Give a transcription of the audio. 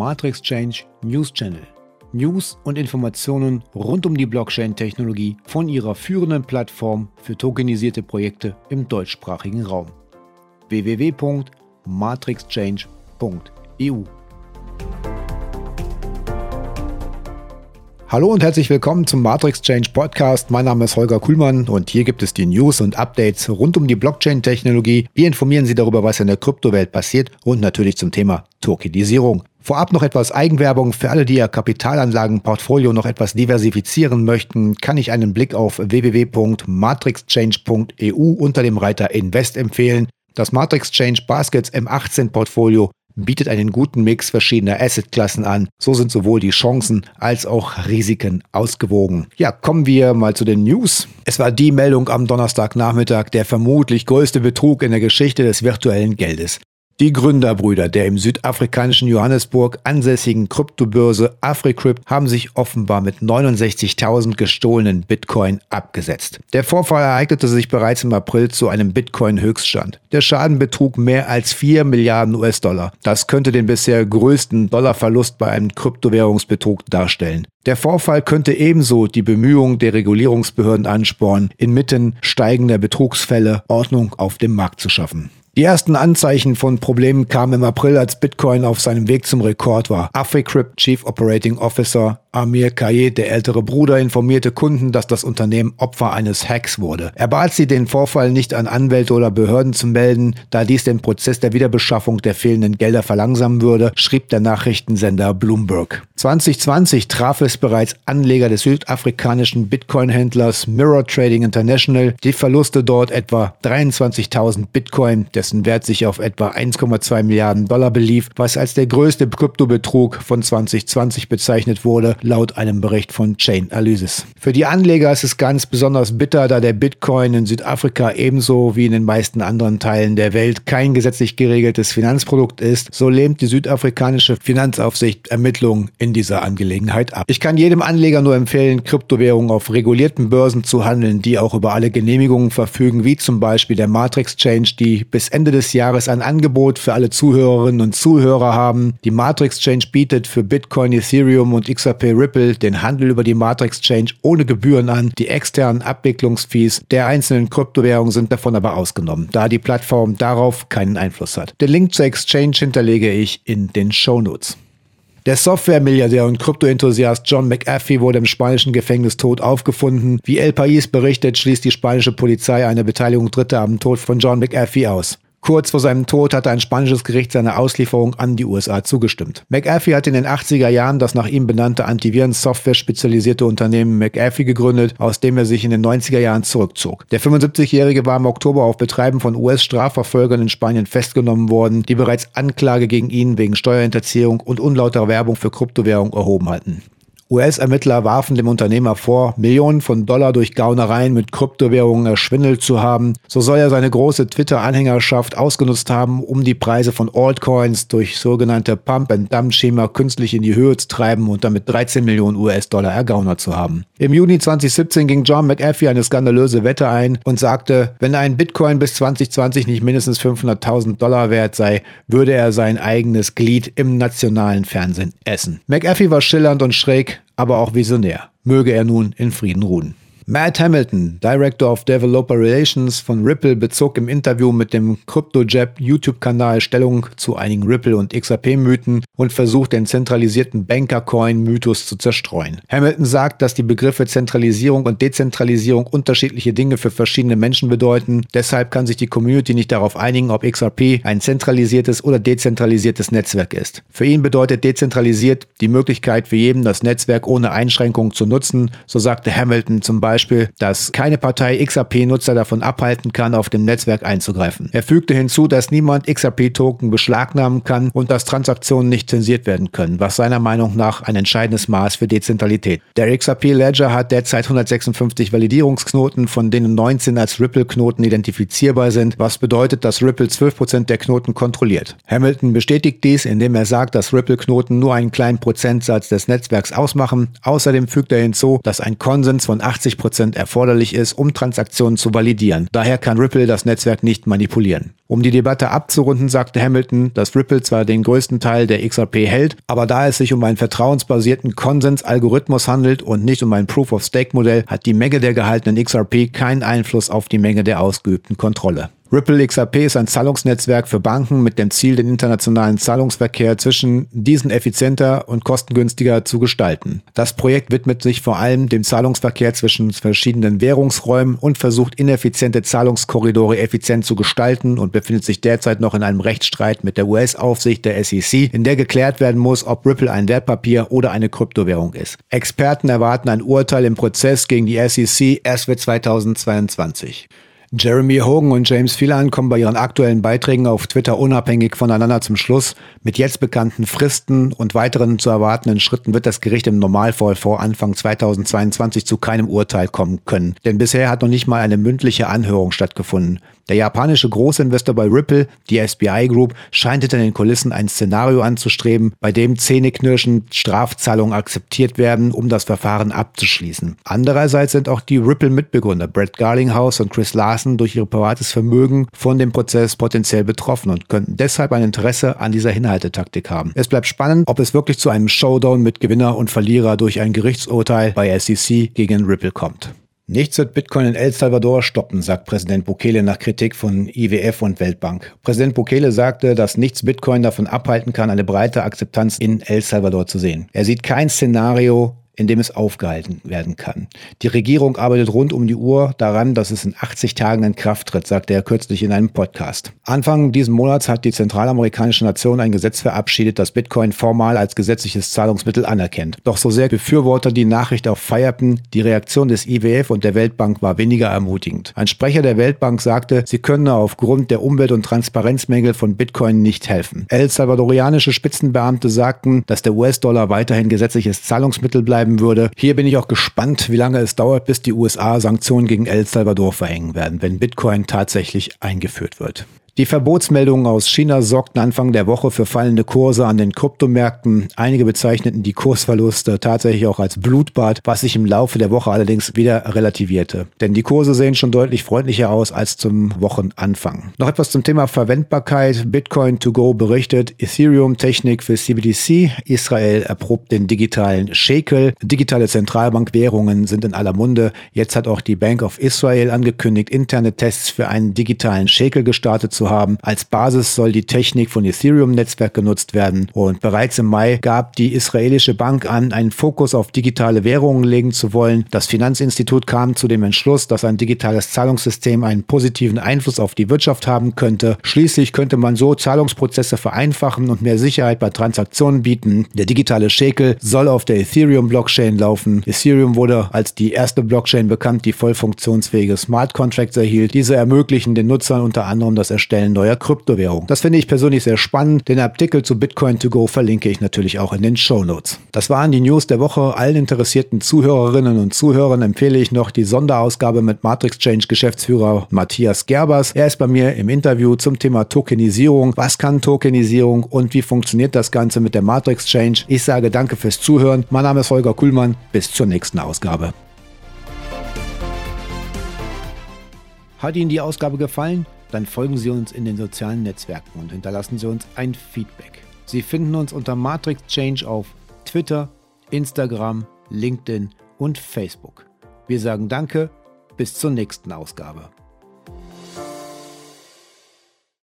Matrix Change News Channel. News und Informationen rund um die Blockchain-Technologie von ihrer führenden Plattform für tokenisierte Projekte im deutschsprachigen Raum. www.matrixchange.eu Hallo und herzlich willkommen zum Matrix Change Podcast. Mein Name ist Holger Kuhlmann und hier gibt es die News und Updates rund um die Blockchain-Technologie. Wir informieren Sie darüber, was in der Kryptowelt passiert und natürlich zum Thema Tokenisierung. Vorab noch etwas Eigenwerbung. Für alle, die ihr Kapitalanlagenportfolio noch etwas diversifizieren möchten, kann ich einen Blick auf www.matrixchange.eu unter dem Reiter Invest empfehlen. Das Matrix Change Baskets M18 Portfolio bietet einen guten Mix verschiedener Assetklassen an. So sind sowohl die Chancen als auch Risiken ausgewogen. Ja, kommen wir mal zu den News. Es war die Meldung am Donnerstagnachmittag, der vermutlich größte Betrug in der Geschichte des virtuellen Geldes. Die Gründerbrüder der im südafrikanischen Johannesburg ansässigen Kryptobörse AfriCrypt haben sich offenbar mit 69.000 gestohlenen Bitcoin abgesetzt. Der Vorfall ereignete sich bereits im April zu einem Bitcoin-Höchststand. Der Schaden betrug mehr als 4 Milliarden US-Dollar. Das könnte den bisher größten Dollarverlust bei einem Kryptowährungsbetrug darstellen. Der Vorfall könnte ebenso die Bemühungen der Regulierungsbehörden anspornen, inmitten steigender Betrugsfälle Ordnung auf dem Markt zu schaffen. Die ersten Anzeichen von Problemen kamen im April, als Bitcoin auf seinem Weg zum Rekord war. AfriCrypt Chief Operating Officer Amir Kayet, der ältere Bruder, informierte Kunden, dass das Unternehmen Opfer eines Hacks wurde. Er bat sie, den Vorfall nicht an Anwälte oder Behörden zu melden, da dies den Prozess der Wiederbeschaffung der fehlenden Gelder verlangsamen würde, schrieb der Nachrichtensender Bloomberg. 2020 traf es bereits Anleger des südafrikanischen Bitcoin-Händlers Mirror Trading International. Die Verluste dort etwa 23.000 Bitcoin, dessen Wert sich auf etwa 1,2 Milliarden Dollar belief, was als der größte Kryptobetrug von 2020 bezeichnet wurde, laut einem Bericht von Chainalysis. Für die Anleger ist es ganz besonders bitter, da der Bitcoin in Südafrika ebenso wie in den meisten anderen Teilen der Welt kein gesetzlich geregeltes Finanzprodukt ist. So lehnt die südafrikanische Finanzaufsicht Ermittlungen in dieser Angelegenheit ab. Ich kann jedem Anleger nur empfehlen, Kryptowährungen auf regulierten Börsen zu handeln, die auch über alle Genehmigungen verfügen, wie zum Beispiel der Matrix Change, die bis Ende des Jahres ein Angebot für alle Zuhörerinnen und Zuhörer haben. Die Matrix Change bietet für Bitcoin, Ethereum und XRP Ripple den Handel über die Matrix Change ohne Gebühren an. Die externen Abwicklungsfees der einzelnen Kryptowährungen sind davon aber ausgenommen, da die Plattform darauf keinen Einfluss hat. Den Link zur Exchange hinterlege ich in den Show Notes. Der Software-Milliardär und Krypto-Enthusiast John McAfee wurde im spanischen Gefängnis tot aufgefunden. Wie El País berichtet, schließt die spanische Polizei eine Beteiligung Dritter am Tod von John McAfee aus. Kurz vor seinem Tod hatte ein spanisches Gericht seiner Auslieferung an die USA zugestimmt. McAfee hat in den 80er Jahren das nach ihm benannte Antiviren-Software spezialisierte Unternehmen McAfee gegründet, aus dem er sich in den 90er Jahren zurückzog. Der 75-Jährige war im Oktober auf Betreiben von US-Strafverfolgern in Spanien festgenommen worden, die bereits Anklage gegen ihn wegen Steuerhinterziehung und unlauter Werbung für Kryptowährung erhoben hatten. US-Ermittler warfen dem Unternehmer vor, Millionen von Dollar durch Gaunereien mit Kryptowährungen erschwindelt zu haben. So soll er seine große Twitter-Anhängerschaft ausgenutzt haben, um die Preise von Altcoins durch sogenannte Pump-and-Dump-Schema künstlich in die Höhe zu treiben und damit 13 Millionen US-Dollar ergaunert zu haben. Im Juni 2017 ging John McAfee eine skandalöse Wette ein und sagte, wenn ein Bitcoin bis 2020 nicht mindestens 500.000 Dollar wert sei, würde er sein eigenes Glied im nationalen Fernsehen essen. McAfee war schillernd und schräg, aber auch visionär. Möge er nun in Frieden ruhen. Matt Hamilton, Director of Developer Relations von Ripple, bezog im Interview mit dem CryptoJab YouTube-Kanal Stellung zu einigen Ripple- und XRP-Mythen und versucht, den zentralisierten Banker-Coin-Mythos zu zerstreuen. Hamilton sagt, dass die Begriffe Zentralisierung und Dezentralisierung unterschiedliche Dinge für verschiedene Menschen bedeuten. Deshalb kann sich die Community nicht darauf einigen, ob XRP ein zentralisiertes oder dezentralisiertes Netzwerk ist. Für ihn bedeutet dezentralisiert die Möglichkeit für jeden, das Netzwerk ohne Einschränkungen zu nutzen. So sagte Hamilton zum Beispiel, Beispiel, dass keine Partei XRP-Nutzer davon abhalten kann, auf dem Netzwerk einzugreifen. Er fügte hinzu, dass niemand XRP-Token beschlagnahmen kann und dass Transaktionen nicht zensiert werden können, was seiner Meinung nach ein entscheidendes Maß für Dezentralität. Der XRP-Ledger hat derzeit 156 Validierungsknoten, von denen 19 als Ripple-Knoten identifizierbar sind, was bedeutet, dass Ripple 12% der Knoten kontrolliert. Hamilton bestätigt dies, indem er sagt, dass Ripple-Knoten nur einen kleinen Prozentsatz des Netzwerks ausmachen. Außerdem fügt er hinzu, dass ein Konsens von 80% 100% erforderlich ist, um Transaktionen zu validieren. Daher kann Ripple das Netzwerk nicht manipulieren. Um die Debatte abzurunden, sagte Hamilton, dass Ripple zwar den größten Teil der XRP hält, aber da es sich um einen vertrauensbasierten Konsensalgorithmus handelt und nicht um ein Proof-of-Stake-Modell, hat die Menge der gehaltenen XRP keinen Einfluss auf die Menge der ausgeübten Kontrolle. Ripple XRP ist ein Zahlungsnetzwerk für Banken mit dem Ziel, den internationalen Zahlungsverkehr zwischen diesen effizienter und kostengünstiger zu gestalten. Das Projekt widmet sich vor allem dem Zahlungsverkehr zwischen verschiedenen Währungsräumen und versucht ineffiziente Zahlungskorridore effizient zu gestalten und befindet sich derzeit noch in einem Rechtsstreit mit der US-Aufsicht der SEC, in der geklärt werden muss, ob Ripple ein Wertpapier oder eine Kryptowährung ist. Experten erwarten ein Urteil im Prozess gegen die SEC erst für 2022. Jeremy Hogan und James Phelan kommen bei ihren aktuellen Beiträgen auf Twitter unabhängig voneinander zum Schluss. Mit jetzt bekannten Fristen und weiteren zu erwartenden Schritten wird das Gericht im Normalfall vor Anfang 2022 zu keinem Urteil kommen können. Denn bisher hat noch nicht mal eine mündliche Anhörung stattgefunden. Der japanische Großinvestor bei Ripple, die SBI Group, scheint hinter den Kulissen ein Szenario anzustreben, bei dem zähneknirschend Strafzahlungen akzeptiert werden, um das Verfahren abzuschließen. Andererseits sind auch die Ripple-Mitbegründer Brett Garlinghouse und Chris Larsen durch ihr privates Vermögen von dem Prozess potenziell betroffen und könnten deshalb ein Interesse an dieser Hinhaltetaktik haben. Es bleibt spannend, ob es wirklich zu einem Showdown mit Gewinner und Verlierer durch ein Gerichtsurteil bei SEC gegen Ripple kommt. Nichts wird Bitcoin in El Salvador stoppen, sagt Präsident Bukele nach Kritik von IWF und Weltbank. Präsident Bukele sagte, dass nichts Bitcoin davon abhalten kann, eine breite Akzeptanz in El Salvador zu sehen. Er sieht kein Szenario, in dem es aufgehalten werden kann. Die Regierung arbeitet rund um die Uhr daran, dass es in 80 Tagen in Kraft tritt, sagte er kürzlich in einem Podcast. Anfang diesen Monats hat die zentralamerikanische Nation ein Gesetz verabschiedet, das Bitcoin formal als gesetzliches Zahlungsmittel anerkennt. Doch so sehr Befürworter die Nachricht auch feierten, die Reaktion des IWF und der Weltbank war weniger ermutigend. Ein Sprecher der Weltbank sagte, sie können aufgrund der Umwelt- und Transparenzmängel von Bitcoin nicht helfen. El Salvadorianische Spitzenbeamte sagten, dass der US-Dollar weiterhin gesetzliches Zahlungsmittel bleiben bleiben würde. Hier bin ich auch gespannt, wie lange es dauert, bis die USA Sanktionen gegen El Salvador verhängen werden, wenn Bitcoin tatsächlich eingeführt wird. Die Verbotsmeldungen aus China sorgten Anfang der Woche für fallende Kurse an den Kryptomärkten. Einige bezeichneten die Kursverluste tatsächlich auch als Blutbad, was sich im Laufe der Woche allerdings wieder relativierte. Denn die Kurse sehen schon deutlich freundlicher aus als zum Wochenanfang. Noch etwas zum Thema Verwendbarkeit. Bitcoin to go berichtet, Ethereum Technik für CBDC. Israel erprobt den digitalen Shekel. Digitale Zentralbankwährungen sind in aller Munde. Jetzt hat auch die Bank of Israel angekündigt, interne Tests für einen digitalen Shekel gestartet zu haben. Als Basis soll die Technik von Ethereum-Netzwerk genutzt werden. Und bereits im Mai gab die israelische Bank an, einen Fokus auf digitale Währungen legen zu wollen. Das Finanzinstitut kam zu dem Entschluss, dass ein digitales Zahlungssystem einen positiven Einfluss auf die Wirtschaft haben könnte. Schließlich könnte man so Zahlungsprozesse vereinfachen und mehr Sicherheit bei Transaktionen bieten. Der digitale Shekel soll auf der Ethereum-Blockchain laufen. Ethereum wurde als die erste Blockchain bekannt, die voll funktionsfähige Smart Contracts erhielt. Diese ermöglichen den Nutzern unter anderem das Erstellen Erstellen neuer Kryptowährungen. Das finde ich persönlich sehr spannend. Den Artikel zu Bitcoin to go verlinke ich natürlich auch in den Show Notes. Das waren die News der Woche. Allen interessierten Zuhörerinnen und Zuhörern empfehle ich noch die Sonderausgabe mit Matrix Change Geschäftsführer Matthias Gerbers. Er ist bei mir im Interview zum Thema Tokenisierung. Was kann Tokenisierung und wie funktioniert das Ganze mit der Matrix Change? Ich sage danke fürs Zuhören. Mein Name ist Holger Kuhlmann. Bis zur nächsten Ausgabe. Hat Ihnen die Ausgabe gefallen? Dann folgen Sie uns in den sozialen Netzwerken und hinterlassen Sie uns ein Feedback. Sie finden uns unter Matrix Change auf Twitter, Instagram, LinkedIn und Facebook. Wir sagen Danke, bis zur nächsten Ausgabe.